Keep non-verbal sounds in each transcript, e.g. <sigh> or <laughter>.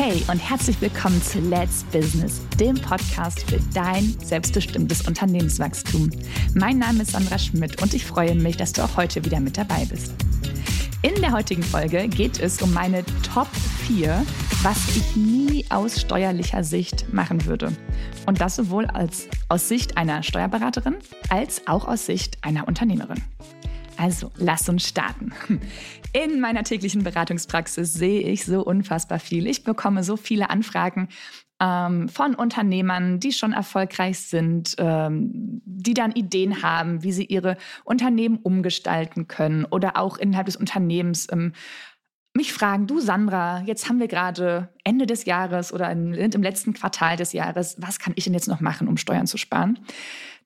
Hey und herzlich willkommen zu Let's Business, dem Podcast für dein selbstbestimmtes Unternehmenswachstum. Mein Name ist Sandra Schmidt und ich freue mich, dass du auch heute wieder mit dabei bist. In der heutigen Folge geht es um meine Top 4, was ich nie aus steuerlicher Sicht machen würde. Und das sowohl als, aus Sicht einer Steuerberaterin als auch aus Sicht einer Unternehmerin. Also, lass uns starten. <laughs> In meiner täglichen Beratungspraxis sehe ich so unfassbar viel. Ich bekomme so viele Anfragen ähm, von Unternehmern, die schon erfolgreich sind, ähm, die dann Ideen haben, wie sie ihre Unternehmen umgestalten können oder auch innerhalb des Unternehmens ähm, mich fragen, du Sandra, jetzt haben wir gerade Ende des Jahres oder im, im letzten Quartal des Jahres, was kann ich denn jetzt noch machen, um Steuern zu sparen?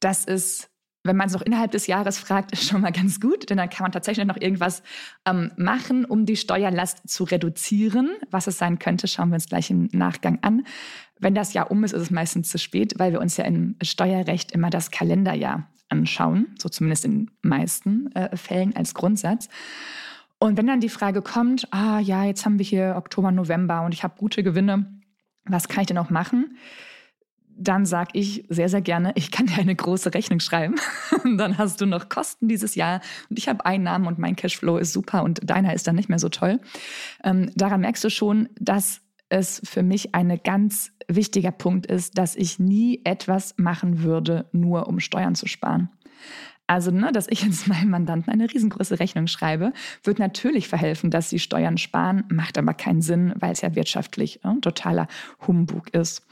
Das ist wenn man es noch innerhalb des Jahres fragt, ist schon mal ganz gut, denn dann kann man tatsächlich noch irgendwas ähm, machen, um die Steuerlast zu reduzieren. Was es sein könnte, schauen wir uns gleich im Nachgang an. Wenn das Jahr um ist, ist es meistens zu spät, weil wir uns ja im Steuerrecht immer das Kalenderjahr anschauen, so zumindest in meisten äh, Fällen als Grundsatz. Und wenn dann die Frage kommt, ah ja, jetzt haben wir hier Oktober, November und ich habe gute Gewinne, was kann ich denn auch machen? Dann sage ich sehr, sehr gerne, ich kann dir eine große Rechnung schreiben. <laughs> Dann hast du noch Kosten dieses Jahr und ich habe Einnahmen und mein Cashflow ist super und deiner ist dann nicht mehr so toll. Ähm, daran merkst du schon, dass es für mich ein ganz wichtiger Punkt ist, dass ich nie etwas machen würde, nur um Steuern zu sparen. Also, ne, dass ich jetzt <laughs> meinem Mandanten eine riesengroße Rechnung schreibe, wird natürlich verhelfen, dass sie Steuern sparen, macht aber keinen Sinn, weil es ja wirtschaftlich äh, totaler Humbug ist.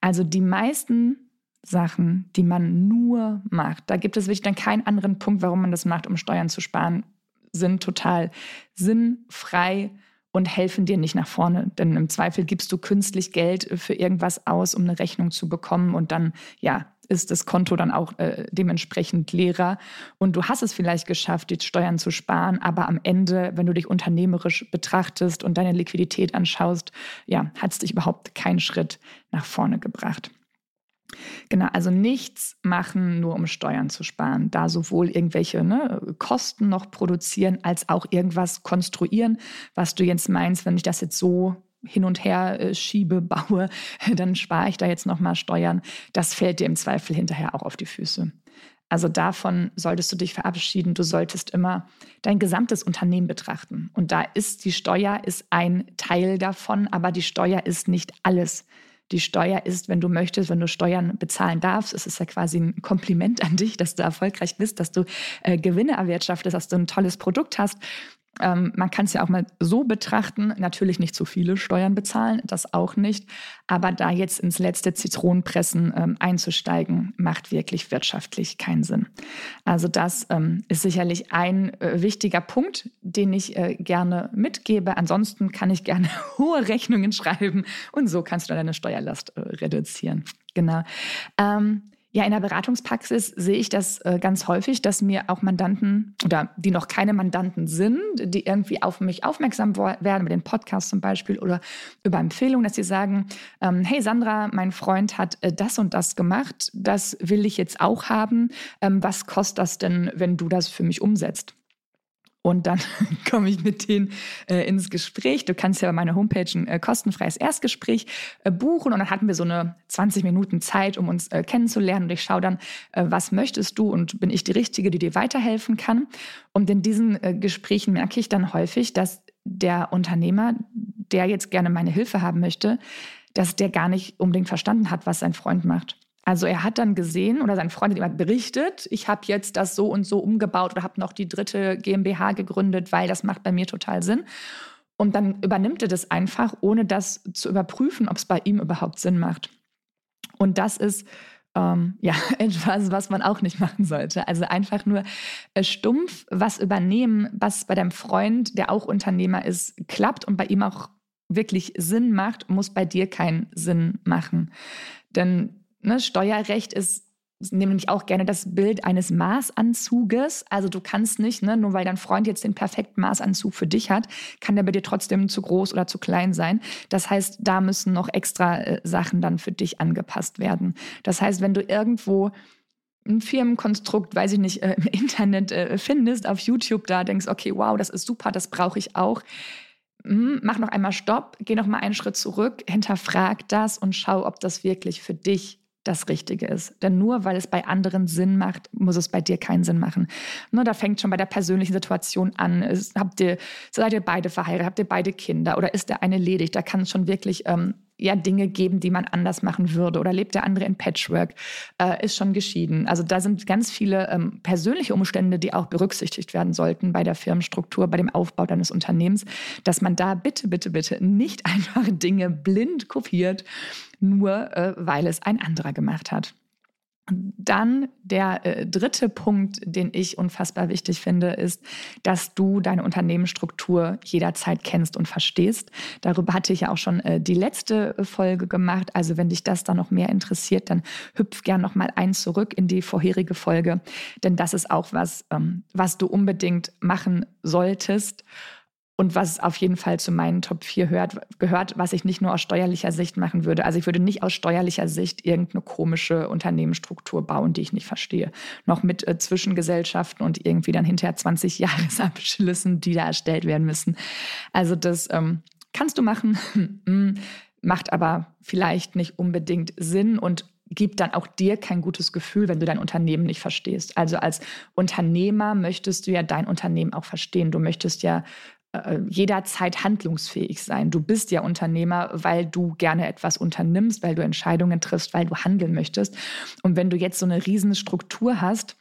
Also die meisten Sachen, die man nur macht, da gibt es wirklich dann keinen anderen Punkt, warum man das macht, um Steuern zu sparen, sind total sinnfrei und helfen dir nicht nach vorne. Denn im Zweifel gibst du künstlich Geld für irgendwas aus, um eine Rechnung zu bekommen und dann, ja, ist das Konto dann auch äh, dementsprechend leerer. Und du hast es vielleicht geschafft, die Steuern zu sparen, aber am Ende, wenn du dich unternehmerisch betrachtest und deine Liquidität anschaust, ja, hat es dich überhaupt keinen Schritt nach vorne gebracht. Genau, also nichts machen, nur um Steuern zu sparen. Da sowohl irgendwelche ne, Kosten noch produzieren, als auch irgendwas konstruieren, was du jetzt meinst, wenn ich das jetzt so hin und her äh, schiebe, <laughs> baue, dann spare ich da jetzt nochmal Steuern. Das fällt dir im Zweifel hinterher auch auf die Füße. Also davon solltest du dich verabschieden. Du solltest immer dein gesamtes Unternehmen betrachten. Und da ist die Steuer ist ein Teil davon, aber die Steuer ist nicht alles. Die Steuer ist, wenn du möchtest, wenn du Steuern bezahlen darfst, es ist ja quasi ein Kompliment an dich, dass du erfolgreich bist, dass du äh, Gewinne erwirtschaftest, dass du ein tolles Produkt hast ähm, man kann es ja auch mal so betrachten, natürlich nicht zu viele Steuern bezahlen, das auch nicht. Aber da jetzt ins letzte Zitronenpressen ähm, einzusteigen, macht wirklich wirtschaftlich keinen Sinn. Also das ähm, ist sicherlich ein äh, wichtiger Punkt, den ich äh, gerne mitgebe. Ansonsten kann ich gerne <laughs> hohe Rechnungen schreiben und so kannst du deine Steuerlast äh, reduzieren. Genau. Ähm, ja, in der Beratungspraxis sehe ich das äh, ganz häufig, dass mir auch Mandanten oder die noch keine Mandanten sind, die irgendwie auf mich aufmerksam werden, mit den Podcasts zum Beispiel oder über Empfehlungen, dass sie sagen, ähm, hey Sandra, mein Freund hat äh, das und das gemacht, das will ich jetzt auch haben. Ähm, was kostet das denn, wenn du das für mich umsetzt? Und dann <laughs> komme ich mit denen äh, ins Gespräch. Du kannst ja bei meiner Homepage ein äh, kostenfreies Erstgespräch äh, buchen. Und dann hatten wir so eine 20 Minuten Zeit, um uns äh, kennenzulernen. Und ich schaue dann, äh, was möchtest du und bin ich die Richtige, die dir weiterhelfen kann. Und in diesen äh, Gesprächen merke ich dann häufig, dass der Unternehmer, der jetzt gerne meine Hilfe haben möchte, dass der gar nicht unbedingt verstanden hat, was sein Freund macht. Also er hat dann gesehen oder sein Freund hat ihm berichtet, ich habe jetzt das so und so umgebaut oder habe noch die dritte GmbH gegründet, weil das macht bei mir total Sinn. Und dann übernimmt er das einfach, ohne das zu überprüfen, ob es bei ihm überhaupt Sinn macht. Und das ist ähm, ja <laughs> etwas, was man auch nicht machen sollte. Also einfach nur äh, stumpf was übernehmen, was bei deinem Freund, der auch Unternehmer ist, klappt und bei ihm auch wirklich Sinn macht, muss bei dir keinen Sinn machen. Denn Ne, Steuerrecht ist nämlich auch gerne das Bild eines Maßanzuges. Also du kannst nicht, ne, nur weil dein Freund jetzt den perfekten Maßanzug für dich hat, kann der bei dir trotzdem zu groß oder zu klein sein. Das heißt, da müssen noch extra äh, Sachen dann für dich angepasst werden. Das heißt, wenn du irgendwo ein Firmenkonstrukt, weiß ich nicht, äh, im Internet äh, findest, auf YouTube da denkst, okay, wow, das ist super, das brauche ich auch hm, mach noch einmal Stopp, geh noch mal einen Schritt zurück, hinterfrag das und schau, ob das wirklich für dich das Richtige ist. Denn nur weil es bei anderen Sinn macht, muss es bei dir keinen Sinn machen. Nur da fängt schon bei der persönlichen Situation an. Habt ihr, seid ihr beide verheiratet, habt ihr beide Kinder oder ist der eine ledig? Da kann es schon wirklich ähm, ja Dinge geben, die man anders machen würde oder lebt der andere in Patchwork, äh, ist schon geschieden. Also da sind ganz viele ähm, persönliche Umstände, die auch berücksichtigt werden sollten bei der Firmenstruktur, bei dem Aufbau deines Unternehmens, dass man da bitte, bitte, bitte nicht <laughs> einfach Dinge blind kopiert, nur äh, weil es ein anderer gemacht hat. Dann der äh, dritte Punkt, den ich unfassbar wichtig finde, ist, dass du deine Unternehmensstruktur jederzeit kennst und verstehst. Darüber hatte ich ja auch schon äh, die letzte Folge gemacht. Also wenn dich das dann noch mehr interessiert, dann hüpf gern noch mal ein zurück in die vorherige Folge, denn das ist auch was, ähm, was du unbedingt machen solltest und was auf jeden Fall zu meinen Top 4 hört, gehört, was ich nicht nur aus steuerlicher Sicht machen würde. Also ich würde nicht aus steuerlicher Sicht irgendeine komische Unternehmensstruktur bauen, die ich nicht verstehe. Noch mit äh, Zwischengesellschaften und irgendwie dann hinterher 20 <laughs> Jahresabschlüssen, die da erstellt werden müssen. Also das ähm, kannst du machen, hm, <laughs> macht aber vielleicht nicht unbedingt Sinn und gibt dann auch dir kein gutes Gefühl, wenn du dein Unternehmen nicht verstehst. Also als Unternehmer möchtest du ja dein Unternehmen auch verstehen. Du möchtest ja jederzeit handlungsfähig sein. Du bist ja Unternehmer, weil du gerne etwas unternimmst, weil du Entscheidungen triffst, weil du handeln möchtest. Und wenn du jetzt so eine riesen Struktur hast,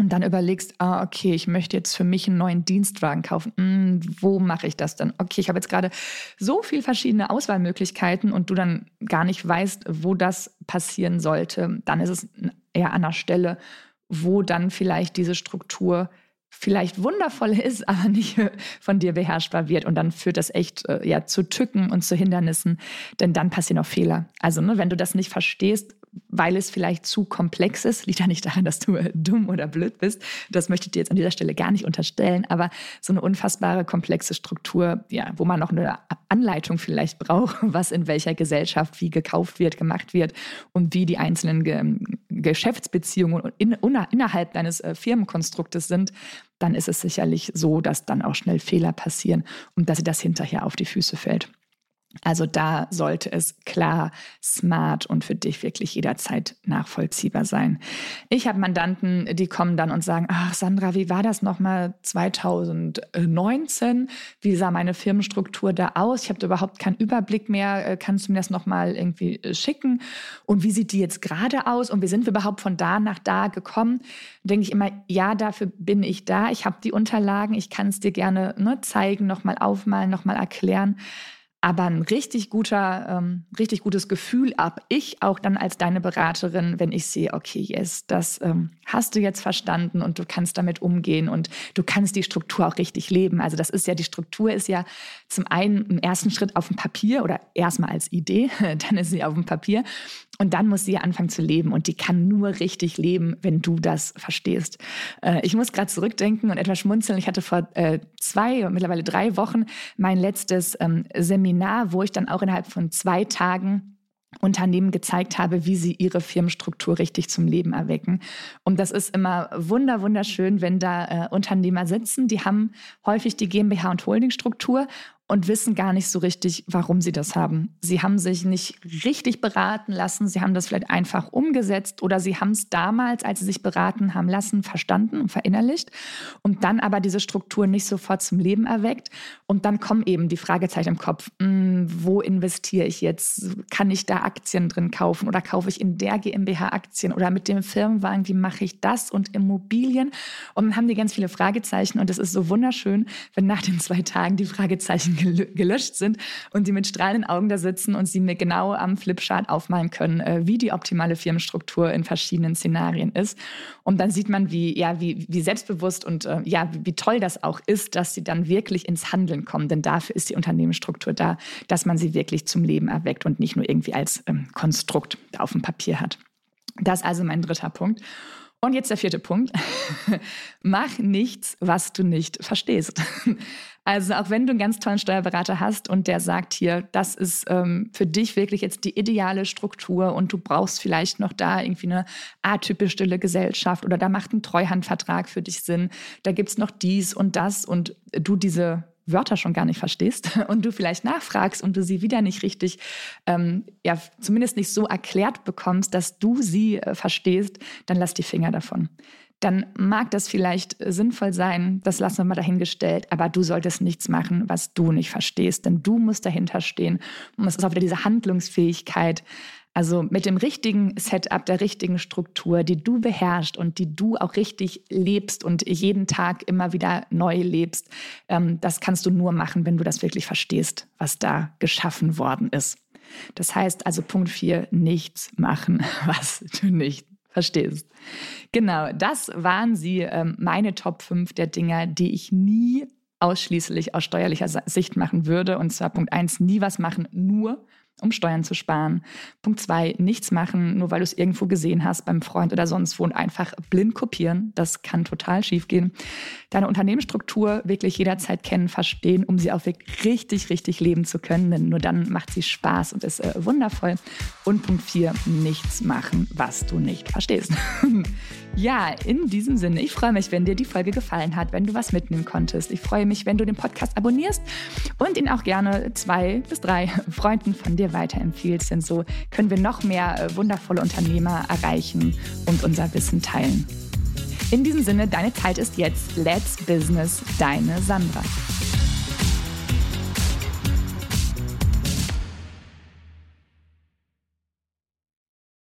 und dann überlegst, ah, okay, ich möchte jetzt für mich einen neuen Dienstwagen kaufen. Hm, wo mache ich das dann? Okay, ich habe jetzt gerade so viele verschiedene Auswahlmöglichkeiten und du dann gar nicht weißt, wo das passieren sollte. Dann ist es eher an der Stelle, wo dann vielleicht diese Struktur vielleicht wundervoll ist, <laughs> aber nicht von dir beherrschbar wird. Und dann führt das echt äh, ja, zu Tücken und zu Hindernissen, denn dann passieren auch Fehler. Also ne, wenn du das nicht verstehst, weil es vielleicht zu komplex ist. Liegt ja nicht daran, dass du dumm oder blöd bist. Das möchte ich dir jetzt an dieser Stelle gar nicht unterstellen. Aber so eine unfassbare, komplexe Struktur, ja, wo man noch eine Anleitung vielleicht braucht, <laughs> was in welcher Gesellschaft wie gekauft wird, gemacht wird und wie die einzelnen Ge Geschäftsbeziehungen in, innerhalb deines äh, Firmenkonstruktes sind, dann ist es sicherlich so, dass dann auch schnell Fehler passieren und dass sie das hinterher auf die Füße fällt. Also da sollte es klar, smart und für dich wirklich jederzeit nachvollziehbar sein. Ich habe Mandanten, die kommen dann und sagen, ach Sandra, wie war das nochmal 2019? Wie sah meine Firmenstruktur da aus? Ich habe überhaupt keinen Überblick mehr. Äh, kannst du mir das nochmal irgendwie äh, schicken? Und wie sieht die jetzt gerade aus? Und wie sind wir überhaupt von da nach da gekommen? Denke ich immer, ja, dafür bin ich da. Ich habe die Unterlagen. Ich kann es dir gerne ne, zeigen, nochmal aufmalen, nochmal erklären. Aber ein richtig guter, ähm, richtig gutes Gefühl ab. Ich auch dann als deine Beraterin, wenn ich sehe, okay, yes, das ähm, hast du jetzt verstanden und du kannst damit umgehen und du kannst die Struktur auch richtig leben. Also das ist ja, die Struktur ist ja zum einen im ersten Schritt auf dem Papier oder erstmal als Idee, <laughs> dann ist sie auf dem Papier und dann muss sie ja anfangen zu leben und die kann nur richtig leben, wenn du das verstehst. Äh, ich muss gerade zurückdenken und etwas schmunzeln. Ich hatte vor äh, zwei, mittlerweile drei Wochen mein letztes ähm, Seminar, wo ich dann auch innerhalb von zwei Tagen Unternehmen gezeigt habe, wie sie ihre Firmenstruktur richtig zum Leben erwecken. Und das ist immer wunder wunderschön, wenn da äh, Unternehmer sitzen, die haben häufig die GmbH und Holdingstruktur und wissen gar nicht so richtig, warum sie das haben. Sie haben sich nicht richtig beraten lassen, sie haben das vielleicht einfach umgesetzt oder sie haben es damals, als sie sich beraten haben lassen, verstanden und verinnerlicht und dann aber diese Struktur nicht sofort zum Leben erweckt. Und dann kommen eben die Fragezeichen im Kopf, hm, wo investiere ich jetzt? Kann ich da Aktien drin kaufen oder kaufe ich in der GmbH Aktien oder mit dem Firmenwagen, wie mache ich das und Immobilien? Und dann haben die ganz viele Fragezeichen und es ist so wunderschön, wenn nach den zwei Tagen die Fragezeichen gelöscht sind und die mit strahlenden Augen da sitzen und sie mir genau am Flipchart aufmalen können, äh, wie die optimale Firmenstruktur in verschiedenen Szenarien ist. Und dann sieht man, wie, ja, wie, wie selbstbewusst und äh, ja, wie toll das auch ist, dass sie dann wirklich ins Handeln kommen. Denn dafür ist die Unternehmensstruktur da, dass man sie wirklich zum Leben erweckt und nicht nur irgendwie als ähm, Konstrukt auf dem Papier hat. Das ist also mein dritter Punkt. Und jetzt der vierte Punkt. <laughs> Mach nichts, was du nicht verstehst. <laughs> Also auch wenn du einen ganz tollen Steuerberater hast und der sagt hier, das ist ähm, für dich wirklich jetzt die ideale Struktur und du brauchst vielleicht noch da irgendwie eine atypisch stille Gesellschaft oder da macht ein Treuhandvertrag für dich Sinn, da gibt es noch dies und das und du diese Wörter schon gar nicht verstehst <laughs> und du vielleicht nachfragst und du sie wieder nicht richtig, ähm, ja, zumindest nicht so erklärt bekommst, dass du sie äh, verstehst, dann lass die Finger davon. Dann mag das vielleicht sinnvoll sein, das lassen wir mal dahingestellt, aber du solltest nichts machen, was du nicht verstehst, denn du musst dahinter stehen. Und es ist auch wieder diese Handlungsfähigkeit, also mit dem richtigen Setup, der richtigen Struktur, die du beherrschst und die du auch richtig lebst und jeden Tag immer wieder neu lebst, ähm, das kannst du nur machen, wenn du das wirklich verstehst, was da geschaffen worden ist. Das heißt also Punkt 4, nichts machen, <laughs> was du nicht verstehst. Genau, das waren sie, ähm, meine Top 5 der Dinger, die ich nie ausschließlich aus steuerlicher Sicht machen würde. Und zwar Punkt 1, nie was machen, nur um Steuern zu sparen. Punkt zwei, nichts machen, nur weil du es irgendwo gesehen hast beim Freund oder sonst wo und einfach blind kopieren. Das kann total schief gehen. Deine Unternehmensstruktur wirklich jederzeit kennen, verstehen, um sie auch wirklich richtig, richtig leben zu können. Denn nur dann macht sie Spaß und ist äh, wundervoll. Und Punkt vier, nichts machen, was du nicht verstehst. <laughs> Ja, in diesem Sinne, ich freue mich, wenn dir die Folge gefallen hat, wenn du was mitnehmen konntest. Ich freue mich, wenn du den Podcast abonnierst und ihn auch gerne zwei bis drei <laughs> Freunden von dir weiterempfiehlst, denn so können wir noch mehr äh, wundervolle Unternehmer erreichen und unser Wissen teilen. In diesem Sinne, deine Zeit ist jetzt. Let's Business, deine Sandra.